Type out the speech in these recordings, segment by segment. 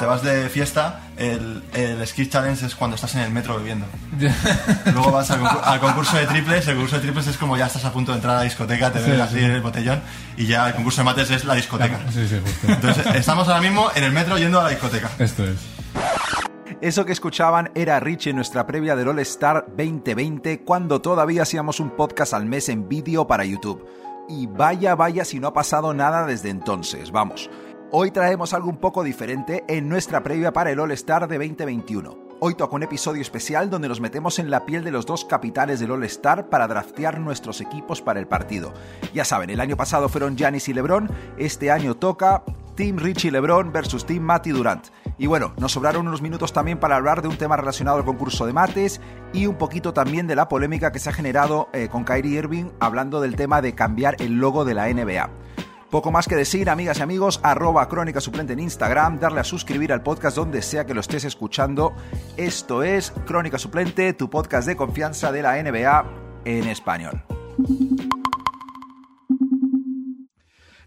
te vas de fiesta, el, el Skill Challenge es cuando estás en el metro bebiendo. Luego vas al, concur- al concurso de triples, el concurso de triples es como ya estás a punto de entrar a la discoteca, te ves Sí, así sí. en el botellón, y ya el concurso de mates es la discoteca. Sí, sí, justo. Entonces, estamos ahora mismo en el metro yendo a la discoteca. Esto es. Eso que escuchaban era Rich en nuestra previa del All Star 2020 cuando todavía hacíamos un podcast al mes en vídeo para YouTube. Y vaya, vaya si no ha pasado nada desde entonces, vamos. Hoy traemos algo un poco diferente en nuestra previa para el All Star de 2021. Hoy toca un episodio especial donde nos metemos en la piel de los dos capitanes del All Star para draftear nuestros equipos para el partido. Ya saben, el año pasado fueron Giannis y LeBron, este año toca Team Richie LeBron versus Team Matty Durant. Y bueno, nos sobraron unos minutos también para hablar de un tema relacionado al concurso de mates y un poquito también de la polémica que se ha generado eh, con Kyrie Irving hablando del tema de cambiar el logo de la NBA. Poco más que decir, amigas y amigos, arroba crónica suplente en Instagram, darle a suscribir al podcast donde sea que lo estés escuchando. Esto es Crónica Suplente, tu podcast de confianza de la NBA en español.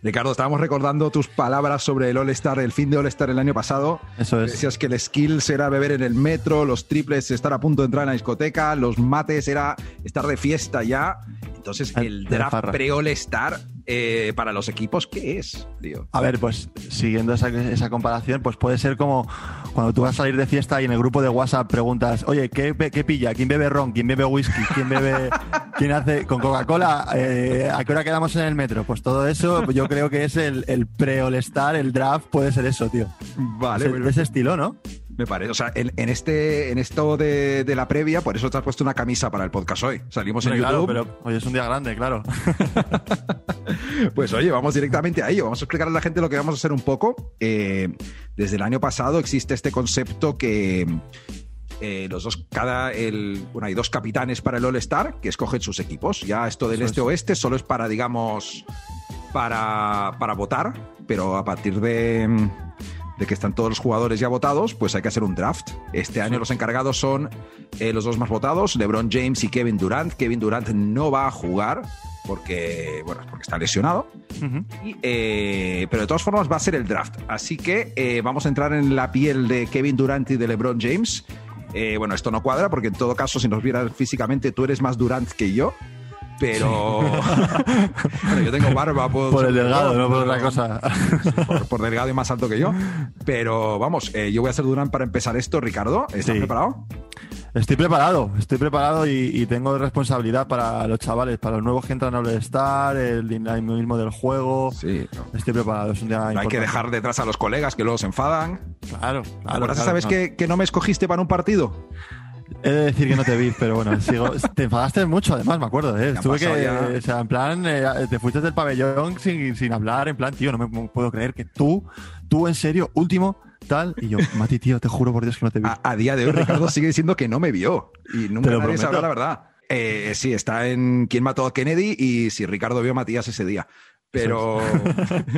Ricardo, estábamos recordando tus palabras sobre el All-Star, el fin de All-Star el año pasado. Eso es. Decías que el skills era beber en el metro, los triples estar a punto de entrar en la discoteca, los mates era estar de fiesta ya. Entonces, el de draft pre-All-Star eh, para los equipos, ¿qué es, tío? A ver, pues siguiendo esa, esa comparación, pues puede ser como cuando tú vas a salir de fiesta y en el grupo de WhatsApp preguntas, oye, ¿qué, pilla? ¿Quién bebe ron? ¿Quién bebe whisky? ¿Quién bebe, quién hace con Coca-Cola? Eh, ¿A qué hora quedamos en el metro? Pues todo eso, yo creo que es el, el pre-all-star, el draft, puede ser eso, tío. Vale, Es bueno. ese estilo, ¿no? Me parece. O sea, en, en este, en esto de, de la previa, por eso te has puesto una camisa para el podcast hoy. Salimos en Hombre, YouTube. claro, pero hoy es un día grande, claro. Pues oye, vamos directamente a ello. Vamos a explicar a la gente lo que vamos a hacer un poco. Eh, desde el año pasado existe este concepto que eh, los dos, cada, el, bueno, hay dos capitanes para el All Star que escogen sus equipos. Ya esto del este-oeste solo es para, digamos, para, para votar, pero a partir de, de que están todos los jugadores ya votados, pues hay que hacer un draft. Este año los encargados son eh, los dos más votados, LeBron James y Kevin Durant. Kevin Durant no va a jugar porque, bueno, porque está lesionado. Y, eh, pero de todas formas va a ser el draft. Así que eh, vamos a entrar en la piel de Kevin Durant y de LeBron James. Bueno, esto no cuadra porque en todo caso, si nos vieras físicamente, tú eres más Durant que yo. Pero bueno, yo tengo barba puedo Por ser el delgado, no por otra cosa. Por, por delgado y más alto que yo. Pero vamos, eh, yo voy a ser Durant para empezar esto. Ricardo, ¿estás Sí. preparado? Estoy preparado, estoy preparado y, y tengo responsabilidad para los chavales, para los nuevos que entran al All-Star, el dinamismo del juego. Sí. Estoy preparado, es un día No hay que dejar detrás a los colegas que luego se enfadan. Claro, claro. Ahora claro, sabes que, que no me escogiste para un partido. He de decir que no te vi, pero bueno, sigo. Te enfadaste mucho, además, me acuerdo. ¿eh? Estuve que. ya. O sea, en plan, eh, te fuiste del pabellón sin, sin hablar, en plan, tío, no me puedo creer que tú, tú en serio, último, tal. Y yo, Mati, tío, te juro por Dios que no te vi. A, a día de hoy, Ricardo sigue diciendo que no me vio. Y nunca Te lo nadie sabrá la verdad. Eh, sí, está en quién mató a Kennedy y si Ricardo vio a Matías ese día. Pero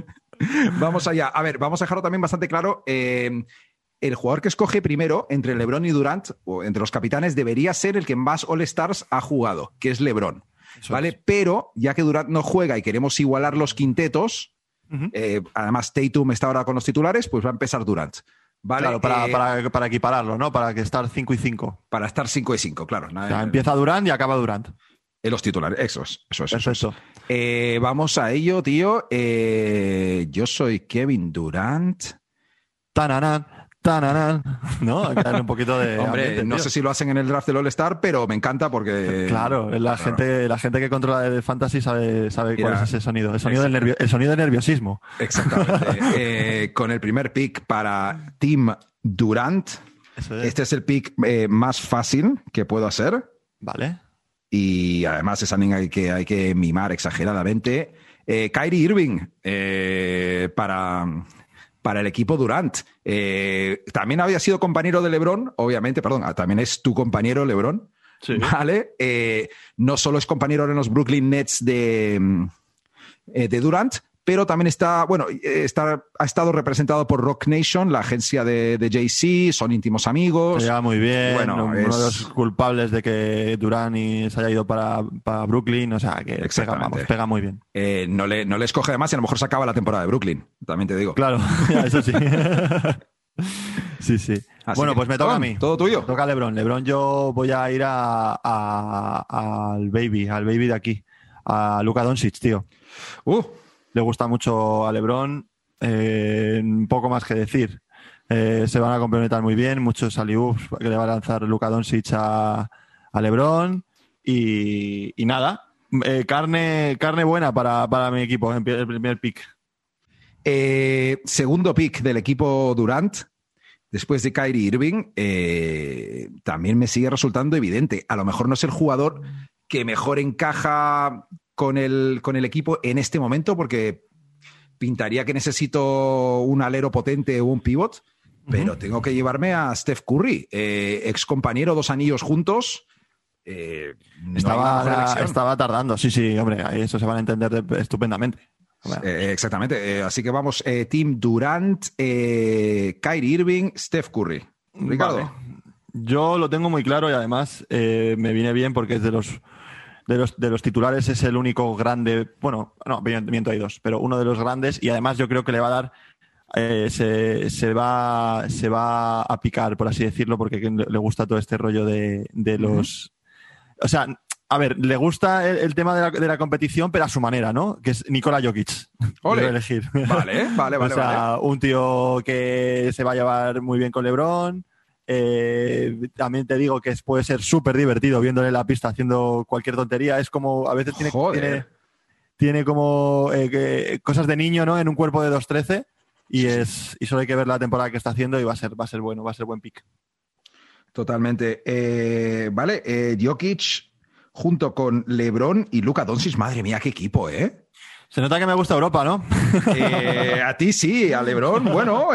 vamos allá. A ver, vamos a dejarlo también bastante claro. Eh, el jugador que escoge primero entre LeBron y Durant, o entre los capitanes, debería ser el que más All-Stars ha jugado, que es LeBron. Eso ¿Vale? es. Pero ya que Durant no juega y queremos igualar los quintetos, eh, además Tatum está ahora con los titulares, pues va a empezar Durant. ¿Vale? Claro, para, Eh, para, para equipararlo, ¿no? Para que estar 5 y 5. para estar 5 y 5, claro. O Nada- sea, empieza Durant y acaba Durant. en los titulares. Eso es, eso es. eso. Eh, vamos a ello, tío. Eh, yo soy Kevin Durant. Tananan, ¿No? Darle un poquito de. Hombre, ambiente, no tío. sé si lo hacen en el draft del All-Star, pero me encanta porque. Claro, la gente, la gente que controla el fantasy sabe, sabe cuál es ese sonido. El sonido, del, nervio- el sonido del nerviosismo. Exactamente. Eh, con el primer pick para Team Durant. Es. Este es el pick eh, más fácil que puedo hacer. Vale. Y además es alguien que, hay que mimar exageradamente. Eh, Kyrie Irving eh, para, para el equipo Durant. Eh, también había sido compañero de LeBron, obviamente, perdón, ah, también es tu compañero LeBron. Sí. ¿Vale? Eh, no solo es compañero en los Brooklyn Nets de, mm, eh, de Durant, pero también está, bueno, eh, está, ha estado representado por Rock Nation, la agencia de, de Jay-Z, son íntimos amigos. Se lleva muy bien. Bueno, uno es- de los culpables de que Durán y se haya ido para, para Brooklyn. O sea, que pega, Exactamente. vamos, pega muy bien. Eh, no, le, no le escoge además y a lo mejor se acaba la temporada de Brooklyn, también te digo. Claro, eso sí. Sí, sí. Así bueno, pues me toca a mí. todo tuyo. Me toca a Lebron. Lebron, yo voy a ir a, a- al baby, al baby de aquí, a Luka Doncic, tío. Uh, Le gusta mucho a Lebron. eh, poco más que decir. Eh, se van a complementar muy bien. Muchos aliups que le va a lanzar Luka Doncic a, a Lebron. Y, y nada. eh, carne, carne buena para, para mi equipo, el primer pick. segundo pick del equipo Durant, después de Kyrie Irving, también me sigue resultando evidente. A lo mejor no es el jugador que mejor encaja con el, con el equipo en este momento, porque pintaría que necesito un alero potente o un pivot, pero tengo que llevarme a Steph Curry, eh, ex compañero, dos anillos juntos. eh, no Estaba, estaba tardando. Sí, sí, hombre, eso se van a entender de- estupendamente. Eh, exactamente. Así que vamos, Team Durant, Kyrie Irving, Steph Curry. Ricardo. Vale. Yo lo tengo muy claro y además me viene bien porque es de los, de los de los titulares es el único grande, bueno, no, miento hay dos, pero uno de los grandes y además yo creo que le va a dar eh, se, se va se va a picar por así decirlo porque le gusta todo este rollo de, de los o sea a ver, le gusta el, el tema de la, de la competición, pero a su manera, ¿no? Que es Nikola Jokic. Ole. Elegir. Vale, vale, vale. o sea, vale. un tío que se va a llevar muy bien con LeBron. Eh, también te digo que puede ser súper divertido viéndole en la pista haciendo cualquier tontería. Es como, a veces tiene, tiene, tiene como eh, que- cosas de niño, ¿no? En un cuerpo de 2'13 y es y solo hay que ver la temporada que está haciendo y va a ser, va a ser bueno, va a ser buen pick. Totalmente. Eh, vale, Jokic junto con LeBron y Luka Doncic. Madre mía, qué equipo, ¿eh? Se nota que me gusta Europa, ¿no? A ti sí, a LeBron, bueno.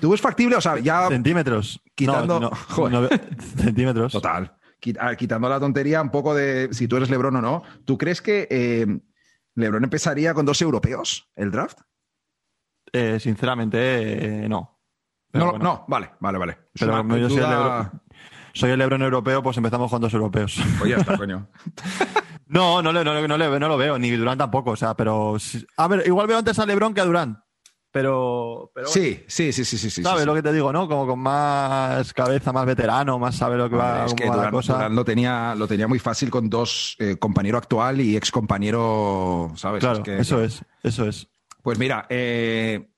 ¿Tú es factible? O sea, ya Centímetros. Quitando- No, no, Joder. no, centímetros. Total. Quit- Quitando la tontería un poco de si tú eres Lebron o no, ¿tú crees que eh, Lebron empezaría con dos europeos el draft? Eh, sinceramente, eh, no. Pero no, bueno. no, vale, vale, vale. Es Pero una como yo soy el, Lebron, soy el Lebron europeo, pues empezamos con dos europeos. Pues ya está, coño. No, no, no, no, le- no lo veo, ni Durán tampoco. O sea, pero. A ver, igual veo antes a Lebron que a Durán. Pero. pero bueno, Sí, sí, sí, sí, sí. sí, ¿Sabes sí. lo que te digo, no? Como con más cabeza, más veterano, más sabe lo que va, es que va la cosa. Lo, tenía, lo tenía muy fácil con dos, eh, compañero actual y ex compañero, ¿sabes? claro, Es que- eso es, eso es. Pues mira, eh,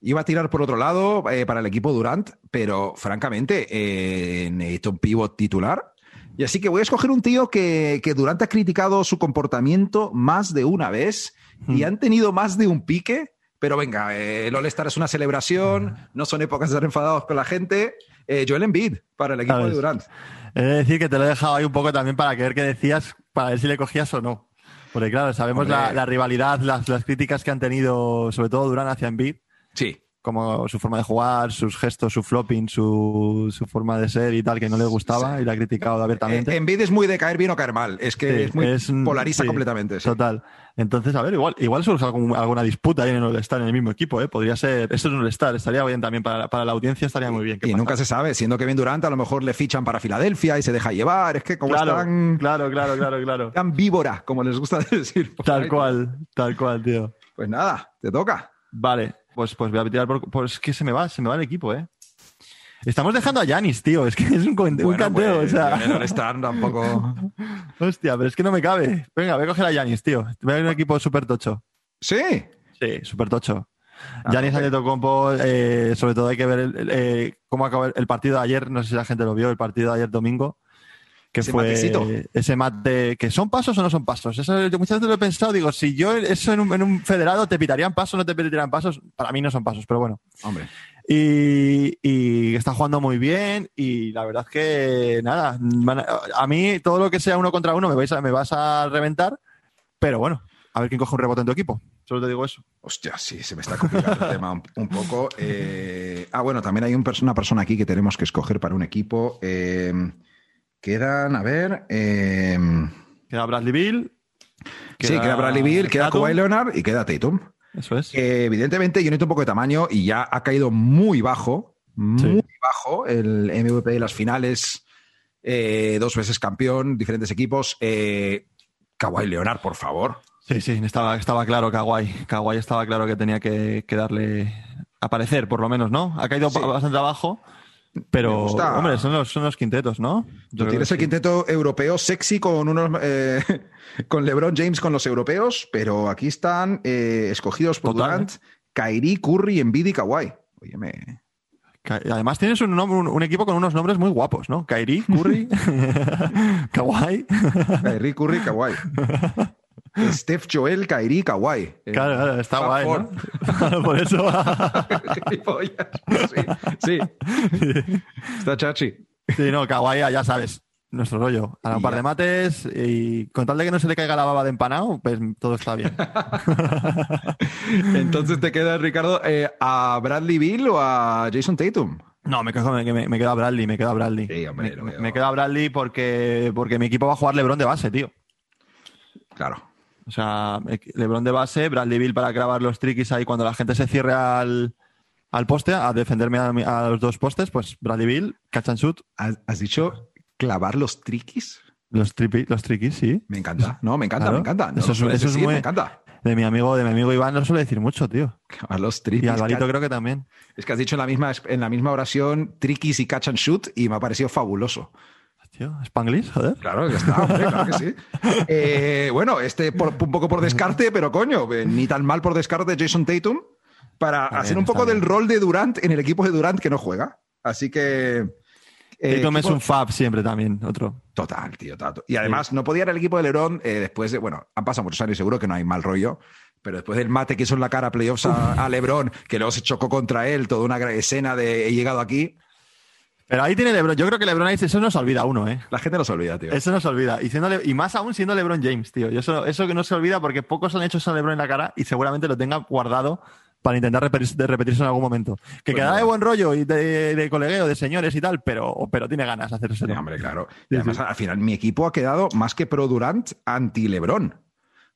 iba a tirar por otro lado eh, para el equipo Durant, pero francamente eh, necesito un pivot titular. Y así que voy a escoger un tío que, que Durant ha criticado su comportamiento más de una vez y Hmm. han tenido más de un pique. Pero venga, eh, el All-Star es una celebración, no son épocas de estar enfadados con la gente. Eh, Joel Embiid para el equipo ¿Sabes? de Durant. He de decir que te lo he dejado ahí un poco también para que ver qué decías, para ver si le cogías o no. Porque claro, sabemos la, la rivalidad, las, las críticas que han tenido, sobre todo Durán hacia Embiid, Sí, como su forma de jugar, sus gestos, su flopping, su, su forma de ser y tal, que no le gustaba y la ha criticado abiertamente. Eh, Embiid es muy de caer bien o caer mal. Es que Sí, es muy es polariza sí, completamente. Total. Entonces, a ver, igual, igual surge algún- alguna disputa ahí en el All-Star en el mismo equipo, ¿eh? Podría ser. Esto es un All-Star, estaría bien también para, para la audiencia, estaría muy bien. ¿Qué Y pasa? nunca se sabe, siendo Kevin Durant, a lo mejor le fichan para Filadelfia y se deja llevar. Es que como Claro, están claro, claro, claro, claro. tan víbora, como les gusta decir. Tal ahí. cual, tal cual, tío. Pues nada, te toca. Vale, pues, pues voy a tirar por. Pues es que se me va, se me va el equipo, ¿eh? Estamos dejando a Yanis, tío. Es que es un, con- un Bueno, canteo, pues, o sea. All-Star tampoco. Hostia, pero es que no me cabe. Venga, voy a coger a Yanis, tío. Voy a ir un equipo súper tocho. Sí. Sí, súper tocho. Ah, Yanis ok. Antetokounmpo, eh, sobre todo hay que ver el- el, eh, cómo acabó el partido de ayer. No sé si la gente lo vio, el partido de ayer domingo. Que Ese fue matecito. ese mate. ¿Que son pasos o no son pasos? Eso yo muchas veces lo he pensado. Digo, si yo eso en un, en un federado te pitarían pasos no te pitarían pasos, para mí no son pasos, pero bueno. Hombre. Y, y está jugando muy bien y la verdad es que nada, a, mí todo lo que sea uno contra uno me, vais a- me vas a reventar, pero bueno, a ver quién coge un rebote en tu equipo. Solo te digo eso. Hostia, sí, se me está complicando el tema un, un poco. Eh, ah, bueno, también hay un una persona aquí que tenemos que escoger para un equipo. Eh, quedan, a ver. eh, Queda Bradley Bill. sí, queda Bradley Bill, queda. Kawhi Leonard y queda Tatum. Eso es. Eh, evidentemente, yo necesito un poco de tamaño y ya ha caído muy bajo, muy Sí. bajo el MVP de las finales, eh, dos veces campeón, diferentes equipos. Eh, Kawhi Leonard, por favor. Sí, sí, estaba, estaba claro Kawhi. Kawhi estaba claro que tenía que, que darle aparecer, por lo menos, ¿no? Ha caído Sí. bastante abajo, pero, hombre, son los, son los quintetos, ¿no? Yo tienes el sí. quinteto europeo sexy con unos eh, con LeBron James con los europeos, pero aquí están eh, escogidos por Total, Durant, Kyrie, Curry, Embiid y Kawhi. Óyeme, Además tienes un, nom- un, un equipo con unos nombres muy guapos, ¿no? Kairi, Curry, Kawhi. Kyrie, Curry, Kawhi. Steph, Joel, Kyrie, Kawhi. Eh, Claro, claro, está Fab guay. ¿no? Por eso. Sí, sí. Está chachi. sí, no, Kawhi, ya sabes, nuestro rollo. A un par de mates y con tal de que no se le caiga la baba de empanado, pues todo está bien. Entonces te queda, Ricardo, eh, a Bradley Bill o a Jason Tatum. No, me, quedo, me, me quedo a Bradley, me quedo a Bradley. Sí, hombre, me, me quedo a Bradley porque, porque mi equipo va a jugar LeBron de base, tío. Claro. O sea, LeBron de base, Bradley Bill para clavar los triquis ahí cuando la gente se cierre al, al poste, a defenderme a, a los dos postes, pues Bradley Bill, catch and shoot, ¿Has, dicho clavar los triquis? los, tripi- los triquis, sí. Me encanta. No, me encanta, Claro. me encanta. No Eso es- muy- Me encanta. De mi amigo, de mi amigo Iván no suele decir mucho, tío. Clavar los triquis. Y Alvarito creo que también. Es que has dicho en la misma, en la misma oración triquis y catch and shoot y me ha parecido fabuloso. Tío, Spanglish, joder. Claro, ya está, hombre, claro que sí. Eh, bueno, este por- un poco por descarte, pero coño, eh, ni tan mal por descarte Jason Tatum para Está hacer bien, un poco del bien. rol de Durant en el equipo de Durant que no juega. Así que... eh, Tatum es un fab siempre también, otro. Total, tío, tato. Y además, no podía ir al equipo de Lebron después de, bueno, han pasado muchos años, seguro que no hay mal rollo, pero después del mate que hizo en la cara playoffs a, a Lebron, que luego se chocó contra él, toda una escena de he llegado aquí, Pero ahí tiene LeBron. Yo creo que LeBron ahí, eso nos olvida uno, ¿eh? la gente no se olvida, tío. Eso nos olvida. Y, siendo Le- y más aún siendo LeBron James, tío. Y eso, eso que no se olvida porque pocos han hecho eso a LeBron en la cara y seguramente lo tenga guardado para intentar repetirse en algún momento. Que Pues queda de buen rollo y de, de colegueo, de señores y tal, pero, pero tiene ganas de hacerse. Sí, hombre, claro. Y además, al final, mi equipo ha quedado más que pro Durant, anti Lebron.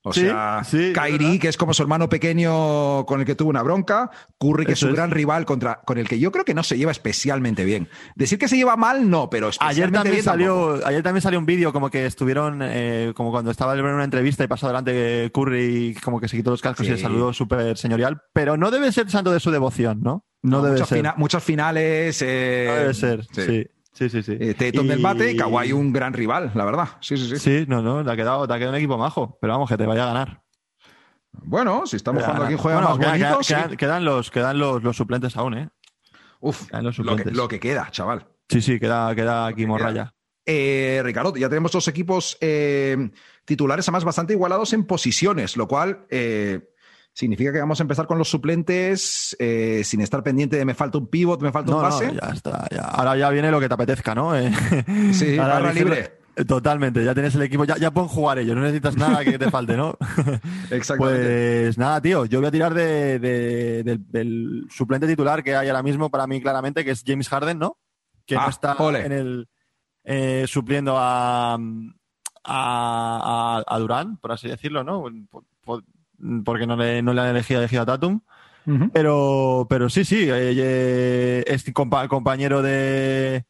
O Sí, sea, sí, verdad. que es como su hermano pequeño con el que tuvo una bronca, Curry, que Eso es su es. gran rival contra, con el que yo creo que no se lleva especialmente bien. Decir que se lleva mal, no, pero Ayer especialmente también, bien tampoco. salió, ayer también salió un vídeo como que estuvieron, eh, como cuando estaba en una entrevista y pasó delante Curry y como que se quitó los cascos Sí. y le saludó súper señorial, pero no debe ser santo de su devoción, ¿no? No, No, debe muchos, ser. fina- muchos finales. eh, no debe ser, sí. Sí. Sí, sí. Eh, Tatum Y- del bate, Kawhi un gran rival, la verdad. Sí, sí, sí. Sí, no, no, te ha quedado, te ha quedado un equipo majo, pero vamos, que te vaya a ganar. Bueno, si estamos jugando aquí Bueno, juega más queda- bonito, sí. quedan, quedan los, quedan los, los suplentes aún, ¿eh? Uf, quedan los lo que, suplentes. lo que queda, chaval. Sí, sí, queda, queda aquí que morralla. Eh, Ricardo, ya tenemos dos equipos eh, titulares, además bastante igualados en posiciones, lo cual eh, significa que vamos a empezar con los suplentes eh, sin estar pendiente de me falta un pivot, me falta No, un no, pase. ya está. ya. Ahora ya viene lo que te apetezca, ¿no? Eh, Sí, ahora barra libre. Totalmente, ya tienes el equipo, ya, ya pueden jugar ellos, no necesitas nada que te falte, ¿no? Exactamente. Pues nada, tío, yo voy a tirar de, de- del, del suplente titular que hay ahora mismo para mí claramente, que es James Harden, ¿no? Que no Ah, está ole. en el eh, supliendo a, a, a, a Durán, por así decirlo, ¿no? Por- por- porque no le, no le han elegido, elegido a Tatum. Pero, pero sí, sí, eh, eh, es compa- compañero de,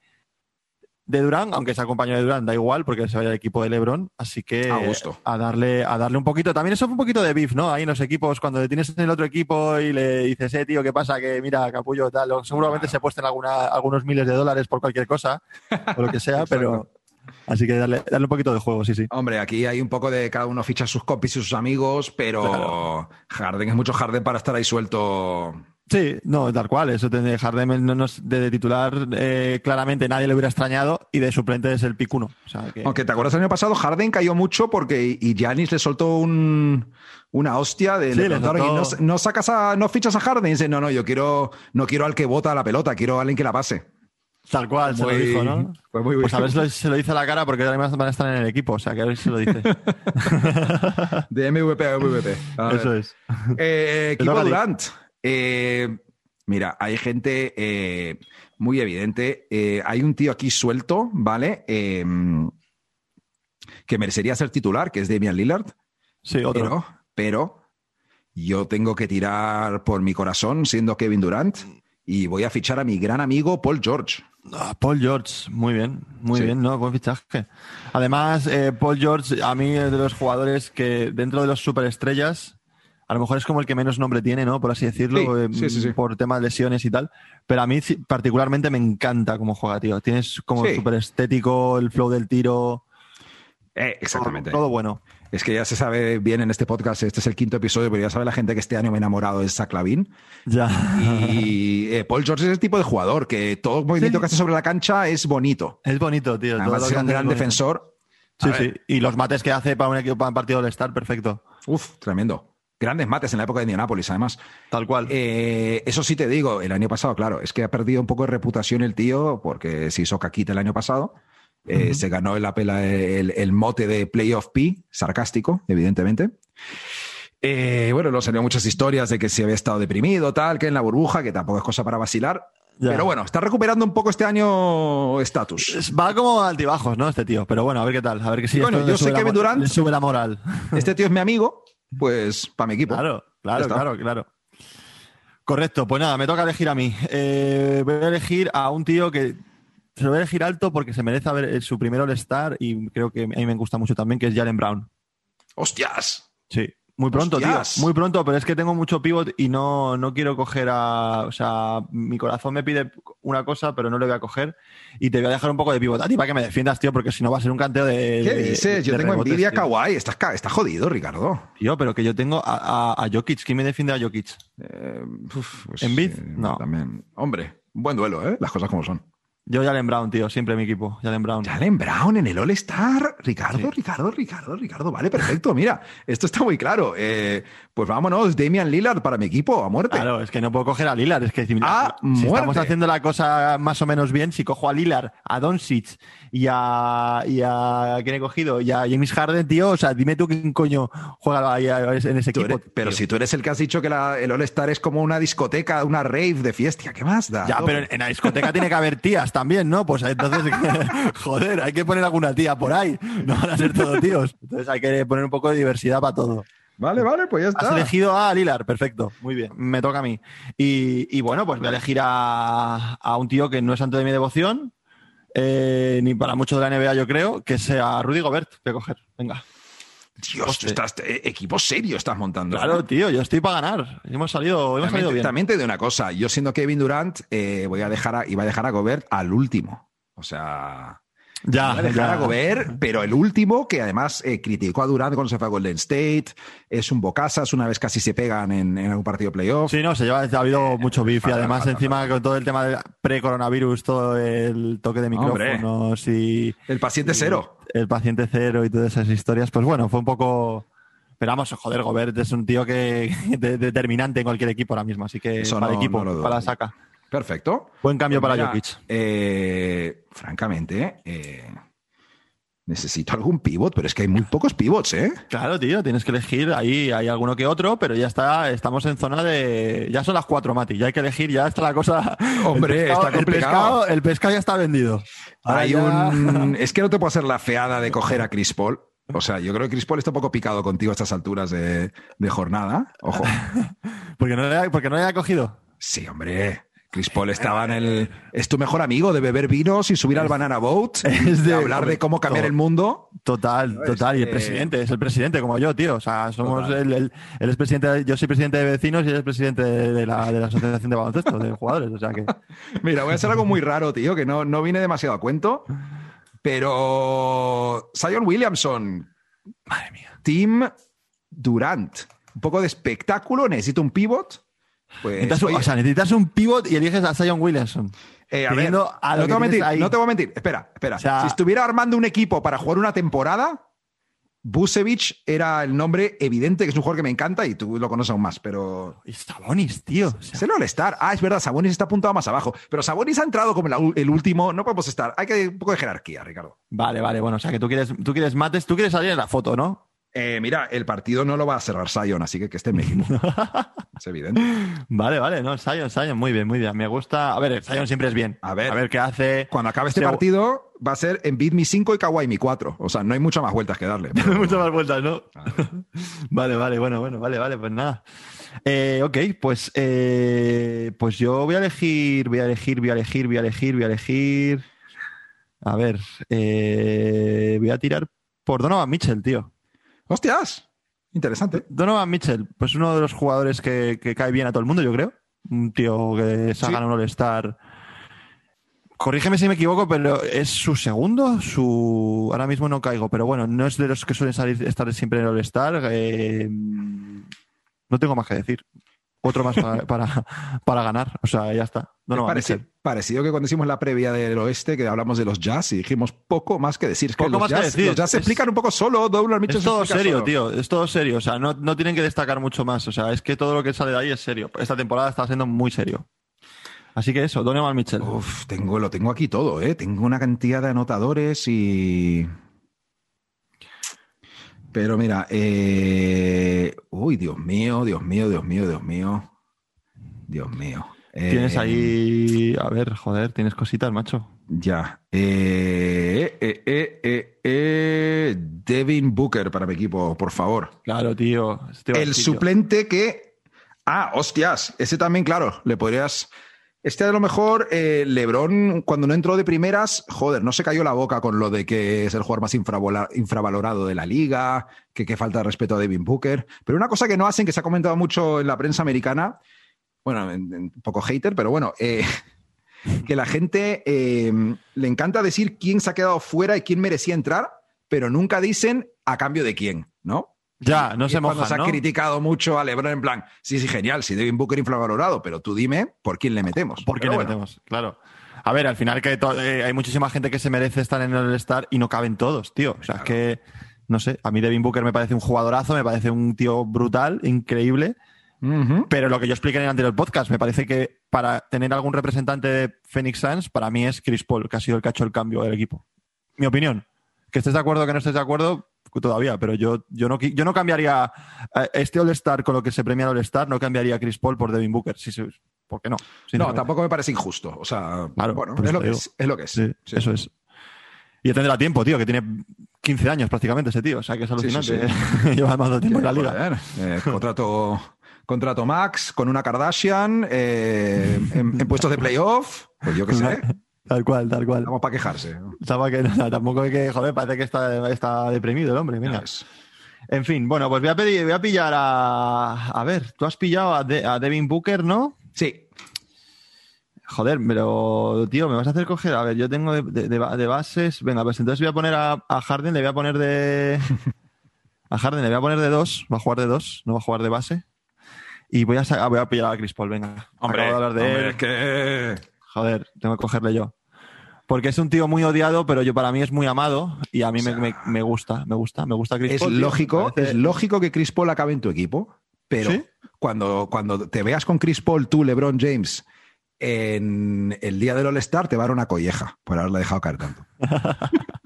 de Durán, aunque sea compañero de Durán, da igual porque se vaya al equipo de LeBron, así que A gusto. a darle a darle un poquito. También eso fue un poquito de beef, ¿no? Ahí en los equipos, cuando le tienes en el otro equipo y le dices, eh, tío, ¿qué pasa? Que mira, capullo, tal, o seguramente se apuesten alguna, algunos miles de dólares por cualquier cosa, o lo que sea, pero así que darle, darle un poquito de juego, sí, sí. Hombre, aquí hay un poco de cada uno ficha sus compis y sus amigos, pero Claro. Harden es mucho Harden para estar ahí suelto. Sí, no, tal cual. Eso de Harden no nos, de titular eh, claramente nadie le hubiera extrañado y de suplente es el picuno. O sea, que, Aunque te acuerdas el año pasado, Harden cayó mucho porque y Giannis le soltó un, una hostia de Sí, le le preguntaron, "¿Y soltó- no, no sacas a, no fichas a Harden y dice, no, no, yo quiero, no quiero al que bota la pelota, quiero a alguien que la pase. Tal cual se lo dijo, ¿no? fue muy Pues a ver si lo- se lo dice a la cara porque además van a estar en el equipo. O sea, que a ver si se lo dice. De MVP a MVP. A ver. Eso es. Eh, equipo a ti. Durant. Eh, mira, hay gente eh, muy evidente. Eh, hay un tío aquí suelto, ¿vale? Eh, que merecería ser titular, que es Damian Lillard. Sí, otro. Pero, pero yo tengo que tirar por mi corazón siendo Kevin Durant y voy a fichar a mi gran amigo Paul George. Ah, Paul George, muy bien, muy Sí. bien, ¿no? Buen fichaje. Además, eh, Paul George, a mí es de los jugadores que dentro de los superestrellas, a lo mejor es como el que menos nombre tiene, ¿no? Por así decirlo, Sí, eh, sí, por temas de lesiones y tal. Pero a mí particularmente me encanta cómo juega, tío. Tienes como súper estético, el flow del tiro. Eh, exactamente. Todo, todo bueno. Es que ya se sabe bien en este podcast, este es el quinto episodio, pero ya sabe la gente que este año me he enamorado de Zach Lavin. Ya. Y eh, Paul George es el tipo de jugador que todo movimiento Sí. que hace sobre la cancha es bonito. Es bonito, tío. Además ser un gran es defensor. Sí, sí. Y los mates que hace para un equipo, para un partido del Star, perfecto. Uf, tremendo. Grandes mates en la época de Indianapolis, además. Tal cual. Eh, eso sí te digo, el año pasado, claro, es que ha perdido un poco de reputación el tío porque se hizo caquita el año pasado. Eh, Se ganó en la pela el, el mote de Playoff P, sarcástico, evidentemente. Eh, bueno, luego salieron muchas historias de que se había estado deprimido, tal, que en la burbuja, que tampoco es cosa para vacilar. Ya. Pero bueno, está recuperando un poco este año estatus. Es- Va como altibajos, ¿no? Este tío. Pero bueno, a ver qué tal. A ver que si le yo sé mo- Durant. le sube la moral. Este tío es mi amigo, pues para mi equipo. Claro, claro, claro, claro. Correcto, pues nada, me toca elegir a mí. Eh, voy a elegir a un tío que se lo voy a elegir alto porque se merece ver eh, su primer All-Star y creo que a mí me gusta mucho también, que es Jalen Brown. ¡Hostias! Sí, muy pronto, Hostias. tío. Muy pronto, pero es que tengo mucho pivot y no, no quiero coger a. O sea, mi corazón me pide una cosa, pero no le voy a coger. Y te voy a dejar un poco de pivot a ti para que me defiendas, tío, porque si no va a ser un canteo de. ¿Qué de- dices? Yo de tengo rebotes, envidia tío. Kawhi. Estás, estás jodido, Ricardo. Tío, pero que yo tengo a, a, a Jokic. ¿Quién me defiende a Jokic? Eh, uf, pues, ¿Embiid? eh, No. También. Hombre, buen duelo, ¿eh? Las cosas como son. Yo, Jalen Brown, tío, siempre mi equipo. Jalen Brown. Jalen Brown en el All-Star. Ricardo, Ricardo, Ricardo, Ricardo. Vale, perfecto. Mira, esto está muy claro. Eh, pues vámonos, Damian Lillard para mi equipo, a muerte. Claro, es que no puedo coger a Lillard. Es que si, ¡A si estamos haciendo la cosa más o menos bien, si cojo a Lillard, a Doncic y a, y a ¿quién he cogido? Y a James Harden, tío, o sea, dime tú quién coño juega ahí en ese equipo. eres- pero si tú eres el que has dicho que la- el All-Star es como una discoteca, una rave de fiesta, ¿qué más da? Ya, pero en, en la discoteca tiene que haber tías también, ¿no? Pues entonces, joder, hay que poner alguna tía por ahí. No van a ser todos tíos. Entonces hay que poner un poco de diversidad para todo. Vale, vale, pues ya Has está. elegido a Lilar, perfecto, muy bien, me toca a mí. Y, y bueno, pues voy a elegir a, a un tío que no es santo de mi devoción, eh, ni para mucho de la NBA yo creo, que sea Rudy Gobert, voy a coger, venga. Dios, tú estás, eh, equipo serio estás montando. Claro, tío, yo estoy para ganar, hemos salido, hemos También, salido bien. también te digo una cosa, yo siendo Kevin Durant, eh, voy a dejar a, iba a dejar a Gobert al último. O sea, Ya, a dejar ya. a Gobert, pero el último, que además eh, criticó a Durant cuando se fue a Golden State, es un bocasas, una vez casi se pegan en, en algún partido de playoff. Sí, no, se lleva, ha habido mucho beef y además encima con todo el tema del pre-coronavirus, todo el toque de Hombre. micrófonos y El paciente cero. el paciente cero y todas esas historias, pues bueno, fue un poco... Pero vamos, joder, Gobert es un tío que de- determinante en cualquier equipo ahora mismo, así que Eso para el equipo, no para la saca. Perfecto. Buen cambio Pues para Jokic. eh, francamente, eh, necesito algún pivot, pero es que hay muy pocos pivots, ¿eh? Claro, tío, tienes que elegir. Ahí hay alguno que otro, pero ya está, estamos en zona de. Ya son las cuatro, Mati. Ya hay que elegir, ya está la cosa. Hombre, el pescado, está el complicado. pescado, el pescado ya está vendido. Ahora Hay ya- un... Es que no te puedo hacer la feada de coger a Chris Paul. O sea, yo creo que Chris Paul está un poco picado contigo a estas alturas de, de jornada. Ojo. Porque no le, porque no le ha cogido. Sí, hombre. Chris Paul estaba en el. Es tu mejor amigo de beber vinos y subir al Banana Boat. es de de- hablar de cómo cambiar el mundo. Total, No, total. es y el presidente, es el presidente como yo, tío. O sea, somos el, el- él es presidente, de- yo soy presidente de vecinos y él es presidente de, la, de la asociación de baloncesto, de jugadores. O sea que. Mira, voy a hacer algo muy raro, tío, que no, no viene demasiado a cuento. Pero. Zion Williamson, Madre mía. Team Durant. Un poco de espectáculo, necesito un pivot. Pues, Necesitas, un- oye, o sea, necesitas un pivot y eliges a Zion Williamson. eh, a ver, lo no te voy a mentir, ahí. no te voy a mentir. Espera, espera. O sea- si estuviera armando un equipo para jugar una temporada, Busevich era el nombre evidente, que es un jugador que me encanta y tú lo conoces aún más, pero Y Sabonis, tío. O sea, es el All-Star. Ah, es verdad, Sabonis está apuntado más abajo. Pero Sabonis ha entrado como la- el último. No podemos estar. Hay que un poco de jerarquía, Ricardo. Vale, vale, bueno, o sea que tú quieres, tú quieres mates, tú quieres salir en la foto, ¿no? Eh, mira, el partido no lo va a cerrar Sion, así que que esté en es evidente. Vale, vale, no, Zion, Zion, muy bien, muy bien. Me gusta. A ver, Zion siempre es bien. A ver. a ver qué hace. Cuando acabe este partido, va a ser en beat mi 5 y Kawhi mi 4. O sea, no hay muchas más vueltas que darle. pero- Muchas más vueltas, ¿no? vale, vale, bueno, bueno, vale, vale, pues nada. Eh, ok, pues, eh, pues yo voy a elegir, voy a elegir, voy a elegir, voy a elegir, voy a elegir. A ver, eh, voy a tirar por Donovan Mitchell, tío. ¡Hostias! Interesante. Donovan Mitchell, pues uno de los jugadores que, que cae bien a todo el mundo, yo creo. Un tío que se ha Sí. ganado un All-Star. Corrígeme si me equivoco, pero es su segundo, su ahora mismo no caigo, pero bueno, no es de los que suelen salir estar siempre en el All-Star. eh, no tengo más que decir. Otro más para, para, para ganar. O sea, ya está. Donovan Pareci- Mitchell. parecido que cuando hicimos la previa del oeste, que hablamos de los jazz y dijimos poco más que decir. Es que Poco los, más que jazz, decir. los jazz se explican un poco solo. Mitchell Es todo serio, solo. tío. Es todo serio. O sea, no, no tienen que destacar mucho más. O sea, es que todo lo que sale de ahí es serio. Esta temporada está siendo muy serio. Así que eso, Donovan Mitchell. Uf, tengo, lo tengo aquí todo, ¿eh? Tengo una cantidad de anotadores y. Pero mira, eh... uy, Dios mío, Dios mío, Dios mío, Dios mío. Dios mío. Eh, Tienes ahí. A ver, joder, tienes cositas, macho. Ya. Eh, eh, eh, eh, eh, Devin Booker para mi equipo, por favor. Claro, tío. Este El suplente que. Ah, hostias. Ese también, claro, le podrías. Este a lo mejor, eh, Lebron, cuando no entró de primeras, joder, no se cayó la boca con lo de que es el jugador más infravalorado de la liga, que, falta de respeto a Devin Booker. Pero una cosa que no hacen, que se ha comentado mucho en la prensa americana, bueno, en- en- un poco hater, pero bueno, eh, que la gente eh, le encanta decir quién se ha quedado fuera y quién merecía entrar, pero nunca dicen a cambio de quién, ¿no? Ya, no Y se mojan, se ha criticado mucho a LeBron en plan, sí, sí, genial, si Devin Booker infravalorado, pero tú dime por quién le metemos. ¿Por Pero le bueno, metemos? Claro. A ver, al final que eh, hay muchísima gente que se merece estar en el All-Star y no caben todos, tío. O sea, es que, no sé, a mí Devin Booker me parece un jugadorazo, me parece un tío brutal, increíble. Pero lo que yo expliqué en el anterior podcast, me parece que para tener algún representante de Phoenix Suns, para mí es Chris Paul, que ha sido el que ha hecho el cambio del equipo. Mi opinión. Que estés de acuerdo o que no estés de acuerdo, todavía, pero yo, yo, no, yo no cambiaría eh, este All-Star con lo que se premia el All-Star, no cambiaría a Chris Paul por Devin Booker. Sí, ¿Por qué no? No, Sinceramente. tampoco me parece injusto. O sea, Claro, bueno, es lo, que es, es lo que es. Sí, Sí. eso es. Y tendrá tiempo, tío, que tiene 15 años prácticamente ese tío. O sea, que es sí, alucinante. Lleva más tiempo en la liga. Eh, contrato, contrato Max con una Kardashian eh, en, en puestos de playoff. Pues yo qué sé. Tal cual, tal cual. Vamos para quejarse. Estaba que, no, tampoco hay que, joder, parece que está, está deprimido el hombre. Ves. En fin, bueno, pues voy a, pedir, voy a pillar a. A ver, tú has pillado a, De- a Devin Booker, ¿no? Sí. Joder, pero, tío, me vas a hacer coger. A ver, yo tengo de, de- de ba- de bases. Venga, pues entonces voy a poner a, a Harden, le voy a poner de. A Harden le voy a poner de dos, va a jugar de dos, no va a jugar de base. Y voy a, voy a pillar a Chris Paul, venga. Acabo de hablar de hombre, él. es que... Joder, tengo que cogerle yo. Porque es un tío muy odiado, pero yo para mí es muy amado y a mí me, me- me gusta, me gusta, me gusta Chris Es Paul, lógico, parece- es lógico que Chris Paul acabe en tu equipo, pero ¿Sí? cuando, cuando te veas con Chris Paul, tú, LeBron James, en el día del All-Star, te va a dar una colleja por haberla dejado caer tanto.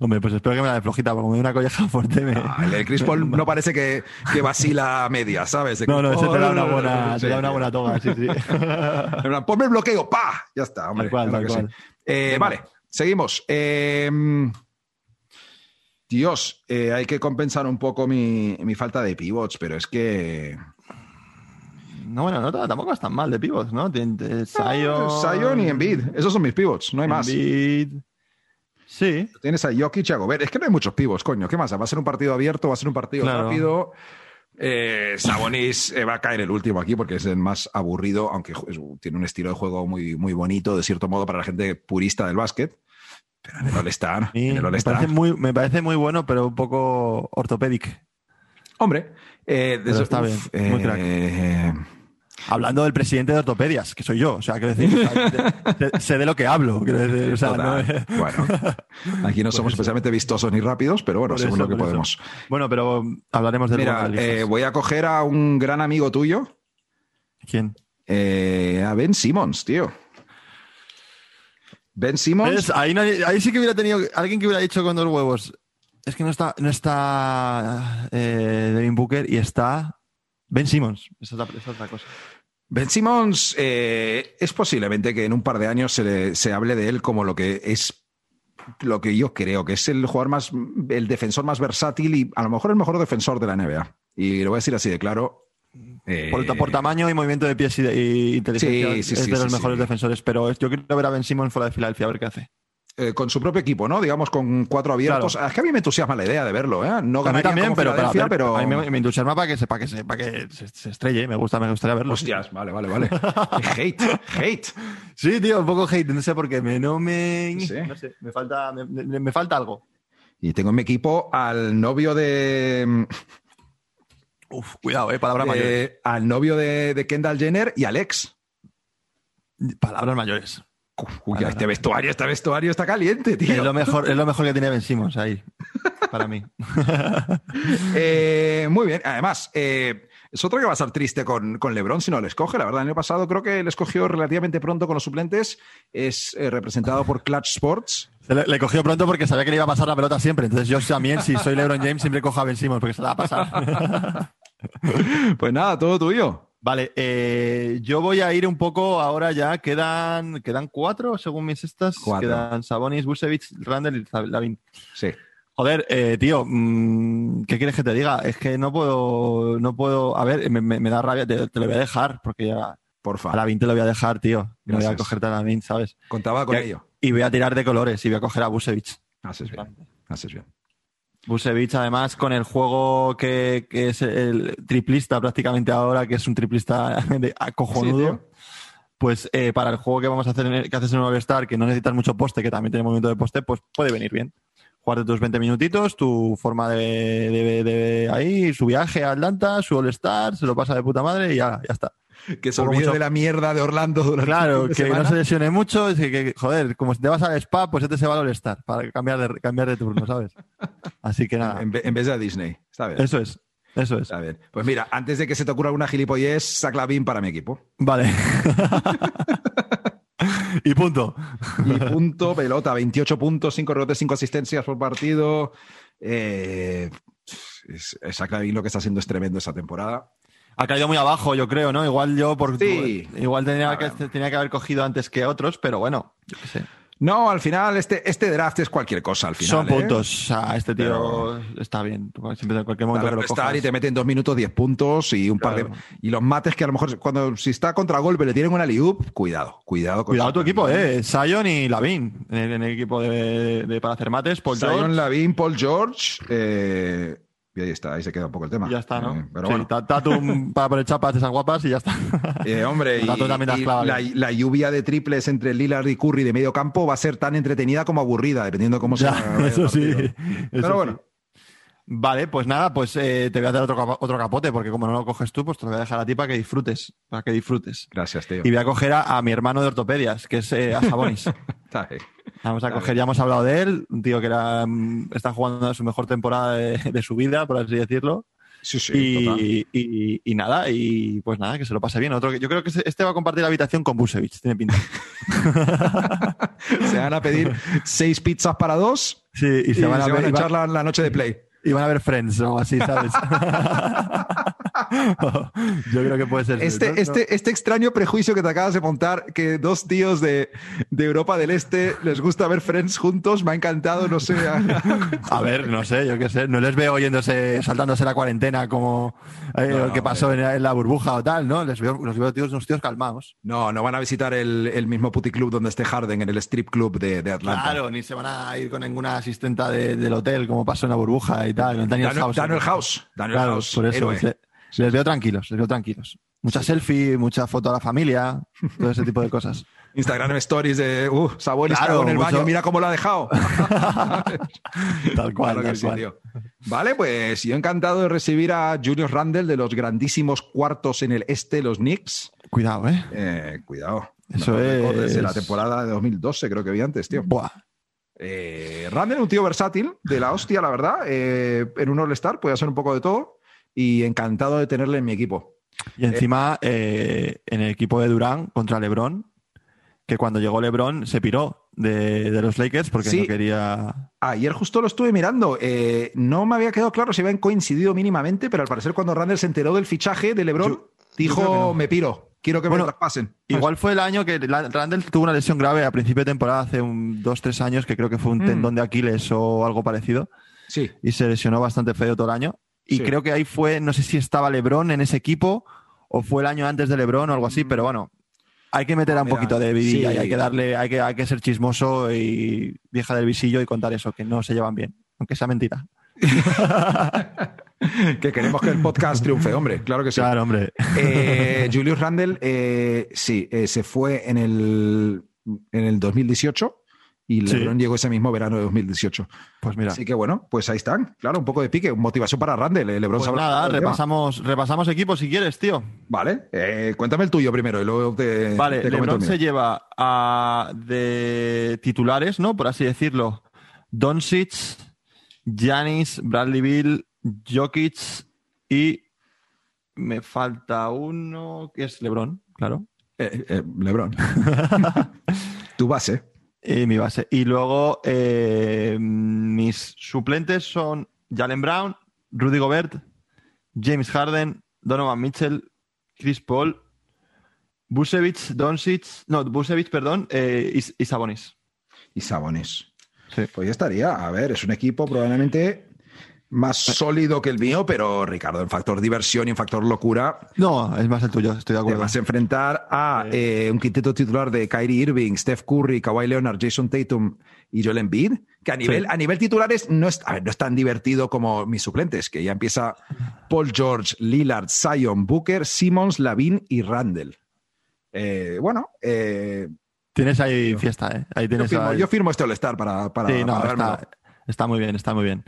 Hombre, pues espero que me la dé flojita, porque como me da una colleja fuerte me... Ah, el Chris Paul no parece que, que vacila a media, ¿sabes? De No, no, ese te da una buena, sí, te da una buena toga, sí, sí. Ponme el bloqueo, ¡pa! Ya está, hombre. Cual, claro sí. Eh, vale, seguimos. Eh, Dios, eh, hay que compensar un poco mi, mi falta de pivots, pero es que. No, bueno, no, tampoco es tan mal de pivots, ¿no? Eh, Zion... Y Embiid, esos son mis pivots, no hay más. Sí, Tienes a Jokic y a Gobert. Es que no hay muchos pivots, coño. ¿Qué más? Va a ser un partido abierto, va a ser un partido Claro. rápido. Eh, Sabonis eh, va a caer el último aquí porque es el más aburrido, aunque es- tiene un estilo de juego muy, muy bonito, de cierto modo, para la gente purista del básquet. Pero en el All-Star, Sí, el me, parece muy, me parece muy bueno, pero un poco ortopédico. Hombre, eh, Pero eso- está bien, muy crack. Hablando del presidente de ortopedias, que soy yo, o sea, quiero decir, o sea, de- de- sé de lo que hablo, quiero decir, o sea, total. no es- Bueno, aquí no somos especialmente vistosos ni rápidos, pero bueno, Por según eso, lo que eso. podemos. Bueno, pero hablaremos del Mira, eh, voy a coger a un gran amigo tuyo, ¿Quién? eh, a Ben Simmons, tío. Ben Simmons. Ahí, no ahí sí que hubiera tenido alguien que hubiera dicho con dos huevos. Es que no está, no está eh, Devin Booker y está Ben Simmons. Esa es, la, esa es otra cosa. Ben Simmons eh, es posiblemente que en un par de años se, le- se hable de él como lo que es lo que yo creo que es el jugador más el defensor más versátil y a lo mejor el mejor defensor de la NBA y lo voy a decir así de claro eh, Por, por tamaño y movimiento de pies y, de- y inteligencia Sí, sí, es sí, de los mejores defensores, pero yo quiero ver a Ben Simmons fuera de Filadelfia a ver qué hace. Eh, con su propio equipo, ¿no? Digamos, con cuatro abiertos. Es que a mí me entusiasma la idea de verlo, ¿eh? No A mí también, pero, pero, pero... a mí me, me entusiasma para que se, para que se, para que se, se estrelle. Me gusta, me gustaría verlo. Hostias, vale, vale, vale. hate, hate. Sí, tío, un poco hate. No sé por qué. Me, no me. Sí. No sé. Me falta, me, me- me falta algo. Y tengo en mi equipo al novio de... Uf, cuidado, eh. Palabras mayores. al novio de, de Kendall Jenner y al ex. Palabras mayores. Uy, este vestuario, este vestuario está caliente, tío. Es lo mejor, es lo mejor que tiene Ben Simmons ahí. Para mí. Eh, muy bien. Además, eh, es otro que va a estar triste con, con LeBron si no le escoge. La verdad, el año pasado creo que le escogió relativamente pronto con los suplentes. Es eh, representado por Clutch Sports. Le cogió pronto porque sabía que le iba a pasar la pelota siempre. Entonces yo también, si soy LeBron James, siempre cojo a Ben Simmons porque se la va a pasar. Pues nada, todo tuyo. Vale, eh, yo voy a ir un poco ahora ya. Quedan, quedan cuatro, según mis estas. Cuatro. Quedan Sabonis, Busevich, Randall y Lavin. Sí. Joder, eh, tío, mm, ¿qué quieres que te diga? Es que no puedo, no puedo. A ver, me, me- me da rabia, te, te lo voy a dejar, porque ya Porfa. a Lavin te lo voy a dejar, tío. No voy a cogerte a Lavin, ¿sabes? Contaba con ello. Y voy a tirar de colores y voy a coger a Busevich. Haces bien. Haces bien. Busevich, además, con el juego que, que es el triplista prácticamente ahora, que es un triplista de acojonudo. Sí, pues eh, para el juego que vamos a hacer, en el- que haces en un All-Star, que no necesitas mucho poste, que también tiene movimiento de poste, pues puede venir bien. Jugarte tus 20 minutitos, tu forma de, de- de- ahí, su viaje a Atlanta, su All-Star, se lo pasa de puta madre y ya, ya está. Que se olvide mucho- de la mierda de Orlando durante Claro, que no se lesione mucho, es que, que, joder, como si te vas al spa, pues este se va al All-Star, para cambiar de, cambiar de turno, ¿sabes? Así que nada, En, ve- en vez de a Disney. Está bien. eso es, eso es. Está bien. Pues mira, antes de que se te ocurra alguna gilipollez, saca Lavin para mi equipo. Vale. y punto. Y punto, pelota, 28 puntos, 5 rebotes, 5 asistencias por partido. Eh, es, es lo que está haciendo es tremendo esa temporada. Ha caído muy abajo, yo creo, ¿no? Igual yo por Sí. igual tenía que, tenía que haber cogido antes que otros, pero bueno, yo qué sé. No, al final, este, este draft es cualquier cosa al final. Son ¿eh? puntos. O sea, este tío está bien. Siempre en cualquier momento que lo estar y te meten dos minutos 10 puntos y un par Claro. de y los mates que a lo mejor cuando si está contra golpe le tienen una liup cuidado cuidado con Cuidado tu equipo, eh. Sion y Lavin en el, en el equipo de, de- para hacer mates. Paul Zion, George. Lavin, Paul George eh, y ahí está ahí se queda un poco el tema ya está, ¿no? Eh, pero Sí, bueno ta- Tatum para poner chapas de esas guapas y ya está. Eh, hombre, y, la, lluvia de triples entre Lillard y Curry de medio campo va a ser tan entretenida como aburrida, dependiendo de cómo Ya, sea. eso sí. eso Pero sí. bueno, Vale, pues nada, pues eh, te voy a hacer otro, otro capote, porque como no lo coges tú, pues te lo voy a dejar a ti para que disfrutes. Para que disfrutes. gracias, tío. Y voy a coger a, a mi hermano de ortopedias, que es eh, a Sabonis. Vamos a coger, ya hemos hablado de él, un tío que era, mm, está jugando su mejor temporada de, de su vida, por así decirlo. Sí, sí, y, y- y nada, y pues nada, que se lo pase bien. Otro que, yo creo que este va a compartir la habitación con Busevich, tiene pinta. Se van a pedir seis pizzas para dos Sí, y se van a, ver, y va- echar la, la noche de play. y van a ver Friends o algo así, ¿sabes? yo creo que puede ser. Este, ¿no? este, este extraño prejuicio que te acabas de montar, que dos tíos de, de Europa del Este les gusta ver Friends juntos, me ha encantado, no sé. A ver, no sé, yo qué sé, no les veo oyéndose, saltándose la cuarentena como eh, No, lo que pasó en, en la burbuja o tal, ¿no? Les veo, los veo tíos, unos tíos calmados. No, no van a visitar el, el mismo puticlub donde esté Harden, en el strip club de, de Atlanta. Claro, ni se van a ir con ninguna asistenta de- del hotel como pasó en la burbuja y tal. Daniel, Daniel, House. Daniel House. Daniel Claro, House. por eso. héroe. Se- les veo tranquilos, les veo tranquilos. Mucha selfie, mucha foto a la familia, todo ese tipo de cosas. Instagram Stories de, uh, Sabonis Claro, en el mucho- baño, mira cómo lo ha dejado. Tal cual, Claro que tal sí, cual. tío. Vale, pues yo encantado de recibir a Julius Randle de los grandísimos cuartos en el este, los Knicks. Cuidado, ¿eh? Eh, cuidado. Eso récord Desde es- la temporada de 2012, creo que vi antes, tío. Buah. Eh, Randle, un tío versátil, de la hostia, la verdad. Eh, en un All-Star puede hacer un poco de todo. Y encantado de tenerle en mi equipo. Y encima, eh, en el equipo de Durán contra Lebron, que cuando llegó Lebron se piró de, de los Lakers porque Sí. no quería. Ayer justo lo estuve mirando. Eh, no me había quedado claro si habían coincidido mínimamente, pero al parecer cuando Randle se enteró del fichaje de LeBron, Yo- dijo, yo me piro, quiero que Bueno, me traspasen. Igual fue el año que Randall tuvo una lesión grave a principio de temporada, hace un, dos, tres años, que creo que fue un Mm. tendón de Aquiles o algo parecido, Sí. y se lesionó bastante feo todo el año. Y Sí. creo que ahí fue, no sé si estaba Lebron en ese equipo o fue el año antes de Lebron o algo así, Mm. pero bueno, Hay que meter a un Mira, poquito de vidilla sí. y hay que darle, hay que, hay que ser chismoso y vieja del visillo y contar eso, que no se llevan bien, aunque sea mentira. que queremos que el podcast triunfe, hombre, claro que sí. Claro, hombre. Eh, Julius Randle, eh, sí, eh, se fue en el, en el 2018 y Sí. LeBron llegó ese mismo verano de 2018. Pues mira. Así que bueno, pues ahí están. Claro, un poco de pique, motivación para Randle. eh, LeBron Pues nada, repasamos, repasamos equipos si quieres, tío. Vale, eh, cuéntame el tuyo primero y luego te, Vale, te LeBron se lleva a de titulares, ¿no? Por así decirlo. Doncic, Giannis, Bradley Bill, Jokic y me falta uno que es LeBron, claro. Eh, eh, LeBron. tu base. Y mi base. Y luego eh, mis suplentes son Jalen Brown, Rudy Gobert, James Harden, Donovan Mitchell, Chris Paul, Busevich, Doncic, no, Busevich, perdón, eh, y, y Sabonis. y Sabonis. Sí. Pues ya estaría. A ver, es un equipo probablemente más sólido que el mío, pero Ricardo, en factor diversión y en factor locura, No, es más el tuyo, estoy de te acuerdo. vas a enfrentar a eh, un quinteto titular de Kyrie Irving, Steph Curry, Kawhi Leonard, Jason Tatum y Joel Embiid, que a nivel, Sí. a nivel titulares no es, a ver, no es tan divertido como mis suplentes, que ya empieza Paul George, Lillard, Zion, Booker, Simmons, Lavin y Randall. Eh, bueno, eh, Tienes ahí fiesta, ¿eh? Ahí yo, tienes firmo, ahí- yo firmo este All-Star para, para, Sí, no, para dármelo. está, está muy bien, está muy bien.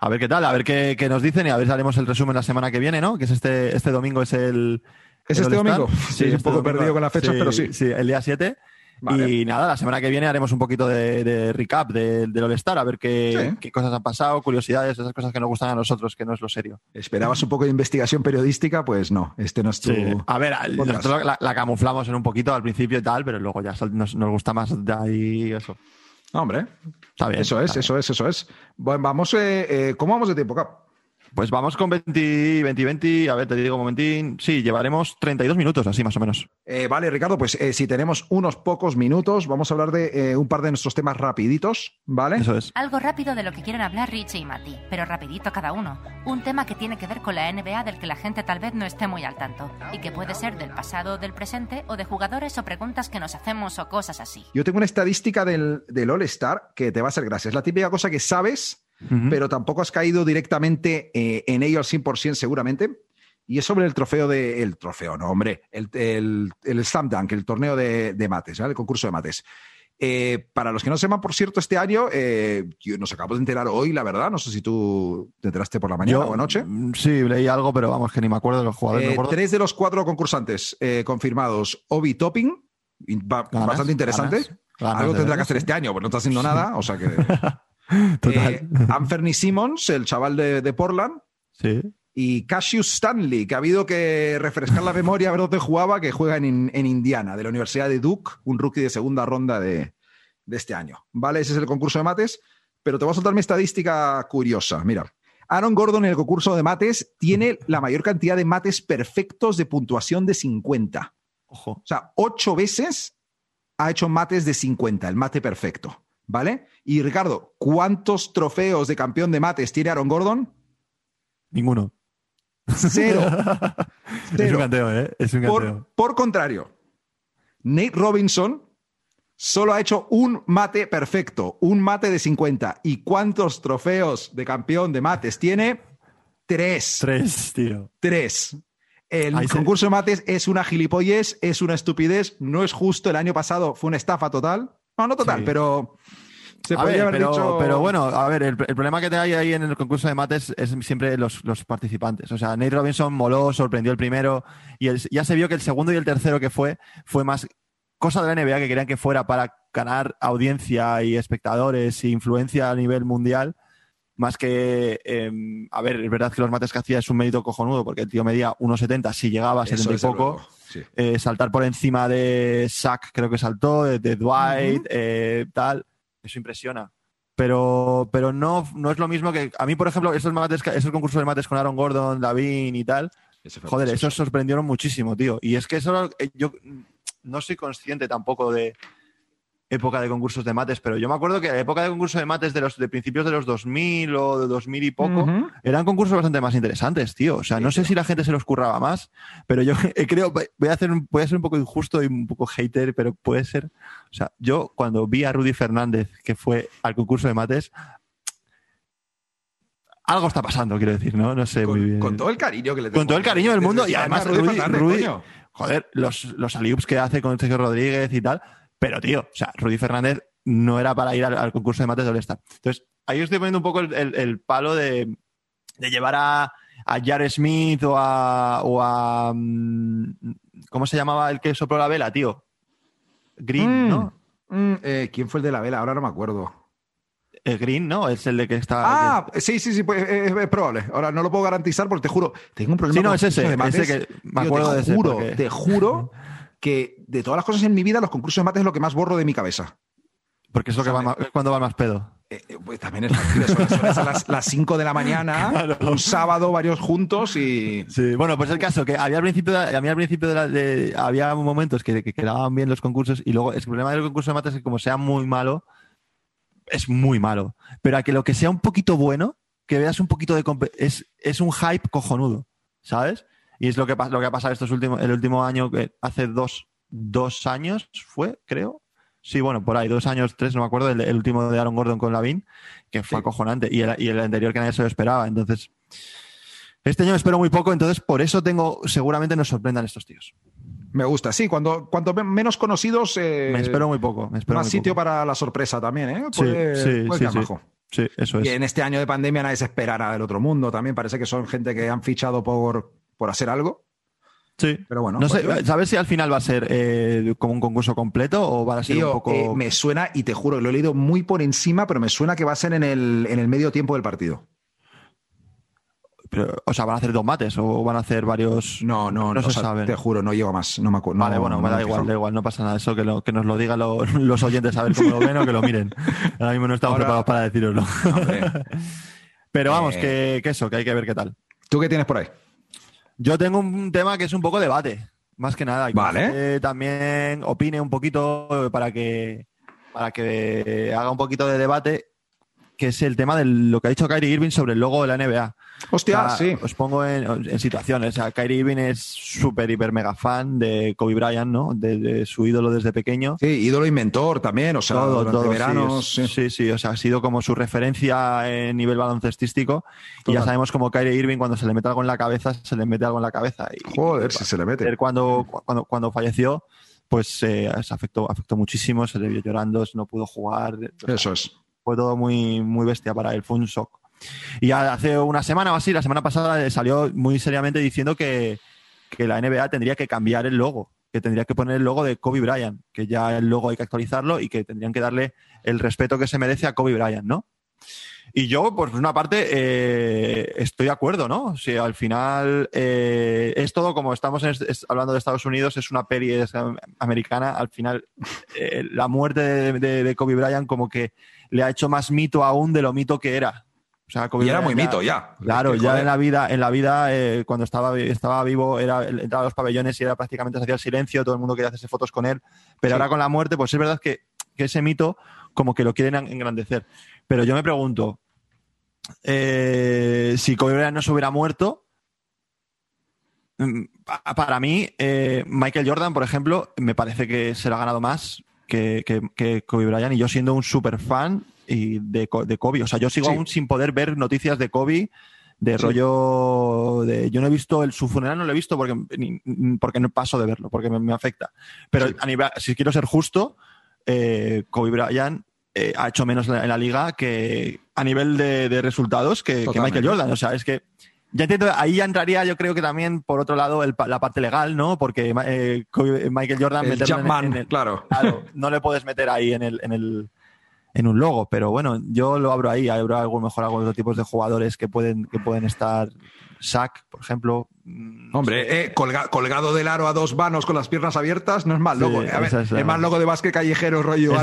A ver qué tal, a ver qué, qué nos dicen y a ver si haremos el resumen la semana que viene, ¿no? Que es este, este domingo, es el. ¿Es el este domingo? Sí, un este poco perdido con las fechas, pero sí. Sí, el día 7. Vale. Y nada, la semana que viene haremos un poquito de, de recap de- del All-Star, a ver qué, Sí. qué cosas han pasado, curiosidades, esas cosas que nos gustan a nosotros, que no es lo serio. ¿Esperabas un poco de investigación periodística? Pues no, este no es tu... A ver, nosotros la, la camuflamos en un poquito al principio y tal, pero luego ya nos, nos gusta más de ahí eso. No, hombre, Está bien. eso es, está bien. eso es, eso es. Bueno, vamos, eh, eh, ¿cómo vamos de tiempo, Cap? Pues vamos con 20, 20, 20. A ver, te digo un momentín. Sí, llevaremos 32 minutos, así más o menos. Eh, vale, Ricardo, pues eh, si tenemos unos pocos minutos, vamos a hablar de eh, un par de nuestros temas rapiditos, ¿vale? Eso es. Algo rápido de lo que quieren hablar Richie y Mati, pero rapidito cada uno. Un tema que tiene que ver con la NBA del que la gente tal vez no esté muy al tanto, y que puede ser del pasado o del presente, o de jugadores o preguntas que nos hacemos o cosas así. Yo tengo una estadística del, del All-Star que te va a hacer gracia. Es la típica cosa que sabes, Pero tampoco has caído directamente eh, en ello al 100% seguramente. Y es sobre el trofeo de... El trofeo, no, hombre. El, el, el Slam Dunk, el torneo de, de mates, ¿vale? el concurso de mates. Eh, para los que no sepan, por cierto, este año, eh, nos acabo de enterar hoy, la verdad. No sé si tú te enteraste por la mañana o anoche. mm, Sí, leí algo, pero vamos, que ni me acuerdo de los jugadores. Eh, acuerdo. tres de los cuatro concursantes eh, confirmados, Obi Topping, Ganas, bastante interesante. ganas, ganas Algo tendrá que hacer este año, pues no está haciendo nada. O sea que. Total. Eh, Anthony Simmons, el chaval de, de Portland, sí. y Cassius Stanley, que ha habido que refrescar la memoria a ver dónde jugaba, que juega en, en Indiana, de la Universidad de Duke, un rookie de segunda ronda de, de este año. ¿Vale? Ese es el concurso de mates. Pero te voy a soltar mi estadística curiosa. Mira. Aaron Gordon en el concurso de mates tiene la mayor cantidad de mates perfectos de puntuación de 50. Ojo. O sea, ocho veces ha hecho mates de 50, el mate perfecto. ¿Vale? Y Ricardo, ¿cuántos trofeos de campeón de mates tiene Aaron Gordon? Ninguno. Cero. Es un canteo, ¿eh? Es un canteo. Por, por contrario, Nate Robinson solo ha hecho un mate perfecto, un mate de 50. ¿Y cuántos trofeos de campeón de mates tiene? Tres. Tres, tío. Tres. El Ahí se- concurso de mates es una gilipollez, es una estupidez, no es justo. El año pasado fue una estafa total. No, no total, Sí. pero se A podría ver, haber pero, dicho. pero bueno, a ver, el, el problema que te hay ahí en el concurso de mates es siempre los, los participantes. O sea, Nate Robinson moló, sorprendió el primero y el- ya se vio que el segundo y el tercero que fue fue más cosa de la NBA que querían que fuera para ganar audiencia y espectadores e influencia a nivel mundial. Más que, eh, a ver, es verdad que los mates que hacía es un mérito cojonudo, porque el tío medía 1,70, si llegaba a Eso, 70 y poco. luego, sí. Eh, saltar por encima de Sack, creo que saltó, de, de Dwight, eh, tal. Eso impresiona. Pero, pero no, no es lo mismo que. A mí, por ejemplo, esos, mates, esos concursos de mates con Aaron Gordon, Lavin y tal, joder, esos sorprendieron muchísimo, tío. Y es que eso yo no soy consciente tampoco de, época de concursos de mates, pero yo me acuerdo que la época de concursos de mates de los de principios de los 2000 o de 2000 y poco Ujú. eran concursos bastante más interesantes, tío. O sea, no sé si la gente se los curraba más, pero yo creo, voy a, hacer un- voy a ser un poco injusto y un poco hater, pero puede ser. O sea, yo cuando vi a Rudy Fernández, que fue al concurso de mates, algo está pasando, quiero decir, ¿no? No sé muy bien. Con, con todo el cariño que le tengo. Con todo el cariño del mundo y además Rudy Rudy, Rudy- joder, los, los alley-oops que hace con Sergio Rodríguez y tal, pero tío, o sea, Rudy Fernández no era para ir al, al concurso de mates de All-Star. Entonces, ahí estoy poniendo un poco el, el- el palo de, de llevar a, a Jared Smith o a, o a mm, ¿cómo se llamaba el que sopló la vela, tío? Green, Mm. ¿no? Mm, eh, ¿Quién fue el de la vela? Ahora no me acuerdo. El Green, ¿no? Es el de que está. Ah, sí, sí, sí, pues, es, es probable. Ahora no lo puedo garantizar porque te juro, tengo un problema Sí, no, con es ese, ese que me Tío, acuerdo te de ese, juro, porque- te juro que de todas las cosas en mi vida, los concursos de mates es lo que más borro de mi cabeza. porque es lo que va más- es cuando va más pedo. Eh, eh, pues también es son, las, las 5 de la mañana, Claro. un sábado, varios juntos y. Sí, bueno, pues el caso que había al principio, de- a mí al principio de la- de- había momentos que, que quedaban bien los concursos y luego el problema del concurso de mates es que como sea muy malo, es muy malo. Pero a que lo que sea un poquito bueno, que veas un poquito de es, es un hype cojonudo, ¿sabes? Y es lo que, lo que ha pasado estos últimos, el último año, que hace dos, dos años fue, creo. Sí, bueno, por ahí, dos años, tres, no me acuerdo, el, el último de Aaron Gordon con Lavin, que fue Sí. acojonante, y el, y el anterior que nadie se lo esperaba. Entonces, este año espero muy poco, entonces por eso tengo, seguramente nos sorprendan estos tíos. Me gusta, sí, cuando, cuanto me- menos conocidos, eh, Me espero muy poco, me espero más muy sitio poco. para la sorpresa también, ¿eh? Sí, Puede- sí, puede sí, sí. eso Y es. en este año de pandemia nadie se espera nada del otro mundo. También parece que son gente que han fichado por, por hacer algo. Sí. Pero bueno, no sé, pues, ¿sabes si al final va a ser eh, como un concurso completo o va a ser Tío, un poco... eh, me suena, y te juro, lo he leído muy por encima, pero me suena que va a ser en el, en el medio tiempo del partido. pero, o sea, van a hacer dos mates o van a hacer varios... No, no, No o se sea, sabe. Te juro, no llego más. No me acuerdo. Vale, no- bueno, no me da igual, fijado. da igual, no pasa nada. Eso que, lo- que nos lo digan lo- los oyentes a ver cómo lo ven o que lo miren. Ahora mismo no estamos Ahora- preparados para deciroslo. Hombre, Pero vamos, Eh. que, que eso, que hay que ver qué tal. ¿Tú qué tienes por ahí? Yo tengo un tema que es un poco debate, más que nada. y Vale. gente también opine un poquito para que, para que haga un poquito de debate, que es el tema de lo que ha dicho Kyrie Irving sobre el logo de la NBA. Hostia, O sea, sí. Os pongo en, en situaciones. O sea, Kyrie Irving es súper, hiper, mega fan de Kobe Bryant, ¿no? De, de su ídolo desde pequeño. Sí, ídolo y mentor también, o sea, todo, durante todo, veranos. sí. sí, sí, o sea, ha sido como su referencia en nivel baloncestístico. Y ya sabemos como Kyrie Irving, cuando se le mete algo en la cabeza, se le mete algo en la cabeza. Y, Joder, si se le mete. Cuando, cuando, cuando falleció, pues eh, se afectó, afectó muchísimo, se le vio llorando, no pudo jugar. Sea, Eso es. Fue todo muy, muy bestia para él, fue un shock. Y hace una semana o así, la semana pasada salió muy seriamente diciendo que, que la NBA tendría que cambiar el logo, que tendría que poner el logo de Kobe Bryant, que ya el logo hay que actualizarlo y que tendrían que darle el respeto que se merece a Kobe Bryant, ¿no? Y yo, pues, por una parte, eh, estoy de acuerdo, ¿no? Si al final eh, es todo como estamos en est- es- hablando de Estados Unidos, es una peli es, americana, al final eh, la muerte de, de- de Kobe Bryant como que le ha hecho más mito aún de lo mito que era. O sea, Kobe Y era Bryant muy mito ya. Claro, ya joder, en la vida, en la vida eh, cuando estaba, estaba vivo, era, entraba a los pabellones y era prácticamente se hacía el silencio, todo el mundo quería hacerse fotos con él. Pero Sí. ahora con la muerte, pues es verdad que, que ese mito como que lo quieren en- engrandecer. Pero yo me pregunto, eh, si Kobe Bryant no se hubiera muerto, mm, pa- para mí, eh, Michael Jordan, por ejemplo, me parece que se lo ha ganado más que, que, que Kobe Bryant. Y yo siendo un super fan y de, Kobe. O sea, yo sigo Sí. aún sin poder ver noticias de Kobe. De Sí. rollo de. Yo no he visto el, su funeral, no lo he visto porque, ni- ni- porque no paso de verlo, porque me, me afecta. Pero Sí. a nivel, si quiero ser justo, eh, Kobe Bryant eh, ha hecho menos en la, liga que a nivel de, de resultados que. Michael Jordan. O sea, es que ya entiendo, ahí ya entraría yo creo que también por otro lado el la parte legal, ¿no? Porque eh, Kobe- Michael Jordan El en- Jumpman, en el- claro. Claro, no le puedes meter ahí en el, en el en un logo, pero bueno, yo lo abro ahí, abro algo mejor algunos tipos de jugadores que pueden que pueden estar Sack, por ejemplo. mm, Hombre, eh, colga- colgado del aro a dos vanos con las piernas abiertas no es mal Sí, logo. A ver, es más logo de básquet callejero rollo. es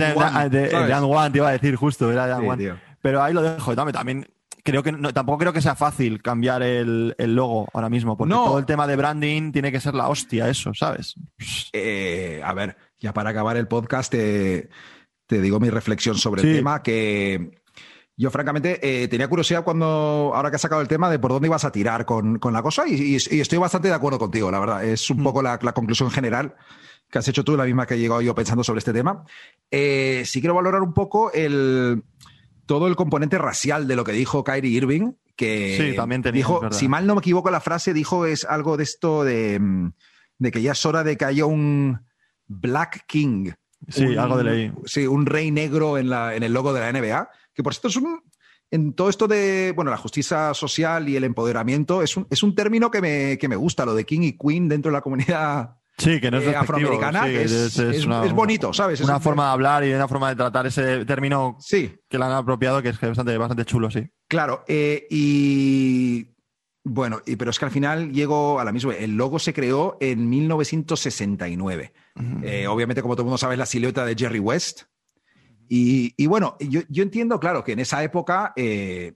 de, And One, te iba a decir justo, era Sí, One. tío. Pero ahí lo dejo. También, también creo que no- tampoco creo que sea fácil cambiar el, el logo ahora mismo, porque No. todo el tema de branding tiene que ser la hostia, eso, ¿sabes? Eh, a ver, ya para acabar el podcast, eh, te digo mi reflexión sobre Sí. el tema, que yo francamente eh, tenía curiosidad cuando, ahora que has sacado el tema, de por dónde ibas a tirar con, con la cosa y, y- y estoy bastante de acuerdo contigo, la verdad. Es un poco la, la conclusión general que has hecho tú, la misma que he llegado yo pensando sobre este tema. Eh, sí quiero valorar un poco el, todo el componente racial de lo que dijo Kyrie Irving, que Sí, también tenía, dijo, verdad. si mal no me equivoco la frase, dijo es algo de esto de, mm, de que ya es hora de que haya un Black King. Sí, Un- algo de ley. Sí, un rey negro en, la, en el logo de la NBA, que por cierto es un... En todo esto de, bueno, la justicia social y el empoderamiento, es un, es un término que me, que me gusta, lo de king y queen dentro de la comunidad Sí, que no es eh, afroamericana, sí, es, es- es bonito, ¿sabes? Es Una un- forma de hablar y una forma de tratar ese término Sí, que le han apropiado que es bastante, bastante chulo, sí. Claro, eh, y bueno, y, pero es que al final llego a la misma. El logo se creó en 1969. Eh, obviamente, como todo el mundo sabe, es la silueta de Jerry West. Y, y bueno, yo, yo entiendo, claro, que en esa época, eh,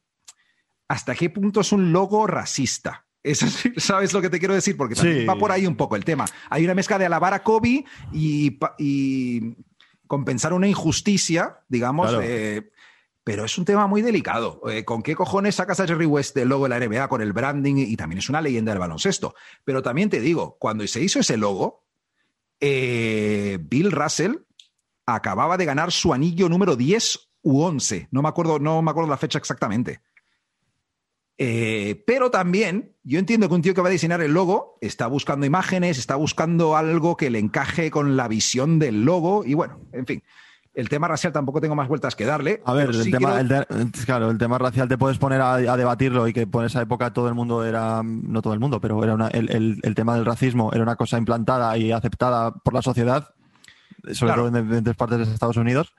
¿hasta qué punto es un logo racista? ¿Sabes lo que te quiero decir? Porque también Sí. va por ahí un poco el tema. Hay una mezcla de alabar a Kobe y, compensar una injusticia, digamos, Claro. eh, pero es un tema muy delicado. Eh, ¿Con qué cojones sacas a Jerry West del logo de la NBA con el branding? Y también es una leyenda del baloncesto. Pero también te digo, cuando se hizo ese logo, eh, Bill Russell acababa de ganar su anillo número 10 u 11. No me acuerdo, no me acuerdo la fecha exactamente. Eh, pero también, yo entiendo que un tío que va a diseñar el logo está buscando imágenes, está buscando algo que le encaje con la visión del logo. Y bueno, en fin, el tema racial tampoco tengo más vueltas que darle. A ver, el sí tema, quiero- el te- claro, el tema racial te puedes poner a, a debatirlo y que por esa época todo el mundo era, no todo el mundo, pero era una- el, el- el tema del racismo era una cosa implantada y aceptada por la sociedad, sobre Claro. todo en diferentes partes de Estados Unidos.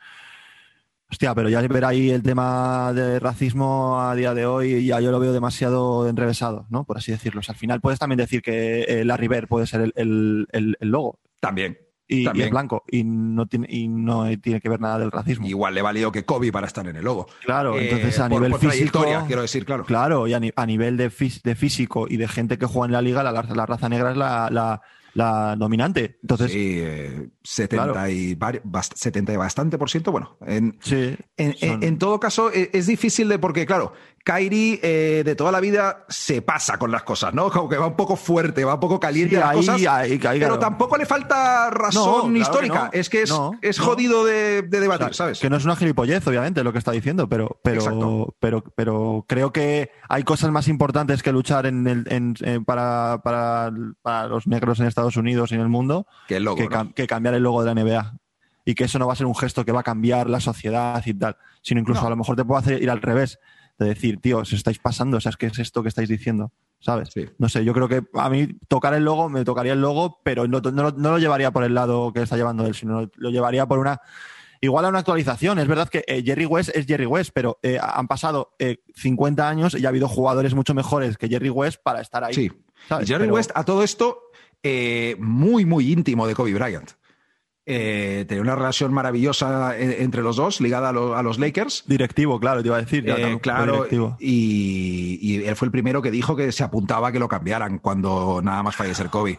Hostia, pero ya ver ahí el tema de racismo a día de hoy, ya yo lo veo demasiado enrevesado, ¿no? Por así decirlo. O sea, al final puedes también decir que eh, Larry Bird puede ser el, el- el- el logo También. y, y También. es blanco y no tiene y no tiene que ver nada del racismo. Igual le valió que Kobe para estar en el logo. Claro, Eh, entonces a por- nivel por físico. quiero decir, claro. Claro, y a, ni- a nivel de, fis- de físico y de gente que juega en la liga, la, la raza negra es la, la- la dominante. Entonces, sí, eh, 70, Claro. y bast- 70 y bastante por ciento. Bueno, en, en, en- son- en todo caso, e- es difícil de porque, claro, Kairi eh, de toda la vida se pasa con las cosas, ¿no? Como que va un poco fuerte, va un poco caliente Sí, las ahí- cosas. ahí- ahí, pero claro. tampoco le falta razón No, claro que histórica. no. Es que es, No, es jodido de, de o debatir, sea, ¿sabes? que no es una gilipollez, obviamente, lo que está diciendo, pero, pero, pero, pero creo que hay cosas más importantes que luchar en el, en- en- para, para, para los negros en Estados Unidos y en el mundo logo, que, que cambiar el logo de la NBA. Y que eso no va a ser un gesto que va a cambiar la sociedad y tal, sino incluso No. a lo mejor te puede hacer ir al revés, de decir, tío, os estáis pasando, o sea, es que es esto que estáis diciendo, ¿sabes? Sí. No sé, yo creo que a mí tocar el logo, me tocaría el logo, pero no, no lo- no lo llevaría por el lado que está llevando él, sino lo llevaría por una... Igual a una actualización. Es verdad que eh, Jerry West es Jerry West, pero eh, han pasado eh, 50 años y ha habido jugadores mucho mejores que Jerry West para estar ahí. Sí. Jerry Pero- West, a todo esto, eh, muy, muy íntimo de Kobe Bryant. Eh, tenía una relación maravillosa eh, entre los dos, ligada a, lo- a los Lakers. Directivo, claro, te iba a decir. ya, Eh, claro, y, y él fue el primero que dijo que se apuntaba a que lo cambiaran cuando nada más fallecer Kobe.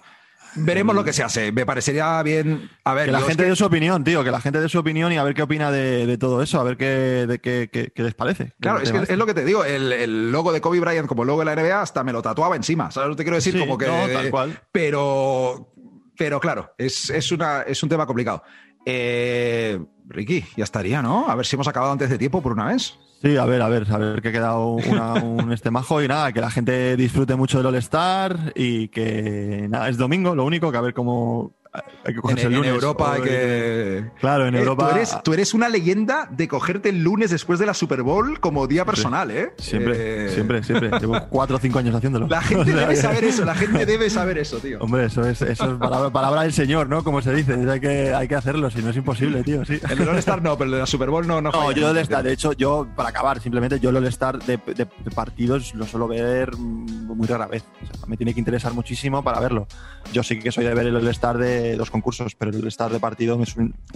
Veremos lo que se hace. Me parecería bien. A ver, Que la gente que- dé su opinión, tío, que la gente dé su opinión y a ver qué opina de, de todo eso, a ver qué, de qué, qué- qué les parece. Claro, es, que es lo que te digo. El, el logo de Kobe Bryant como logo de la NBA hasta me lo tatuaba encima. ¿Sabes lo que te quiero decir? Sí, como que. no, tal cual. Pero. Pero claro, es, es, una, es un tema complicado. Eh, Ricky, ya estaría, ¿no? A ver si hemos acabado antes de tiempo por una vez. Sí, a ver, a ver, a ver que ha quedado una- un este majo y nada, que la gente disfrute mucho del All-Star y que nada, es domingo, lo único, que a ver cómo hay que En, cogerse el en lunes. Europa hay que. Claro, en Eh, Europa. Tú eres, tú eres una leyenda de cogerte el lunes después de la Super Bowl como día personal, ¿eh? Siempre, Eh, siempre, siempre. Llevo cuatro o cinco años haciéndolo. La gente O sea debe saber eso, la gente debe saber eso, tío. Hombre, eso es, eso es palabra, palabra del señor, ¿no? Como se dice. Hay que, hay que hacerlo, si no es imposible, tío. Sí. El del All-Star no, pero el de la Super Bowl no. No, No, yo el All-Star, de hecho, yo, para acabar, simplemente yo el All-Star de, de- de partidos lo suelo ver muy rara vez. O sea, me tiene que interesar muchísimo para verlo. Yo sí que soy de ver el All-Star de los concursos, pero el All-Star de partido me,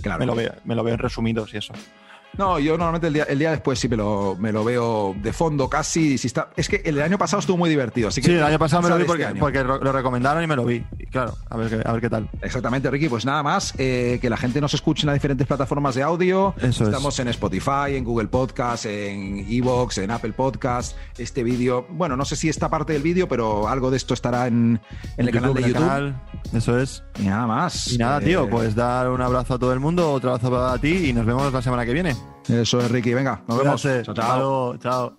Claro. me, lo veo, me lo veo en resumidos y eso. No, yo normalmente el día, el día después sí me lo, me lo veo de fondo casi. Si está, es que el año pasado estuvo muy divertido. Así que Sí, el año pasado me lo vi este porque, lo recomendaron y me lo vi. claro, a ver, a ver qué tal. Exactamente, Ricky. Pues nada más, eh, que la gente nos escuche en las diferentes plataformas de audio. Eso es. Estamos en Spotify, en Google Podcast, en Evox, en Apple Podcast. Este vídeo, bueno, no sé si esta parte del vídeo, pero algo de esto estará en, en el canal de YouTube. canal, eso es. Y nada más. Y nada, Eh, tío, pues dar un abrazo a todo el mundo, otro abrazo para ti y nos vemos la semana que viene. Eso es, Ricky. Venga, nos vemos. Chao, chao.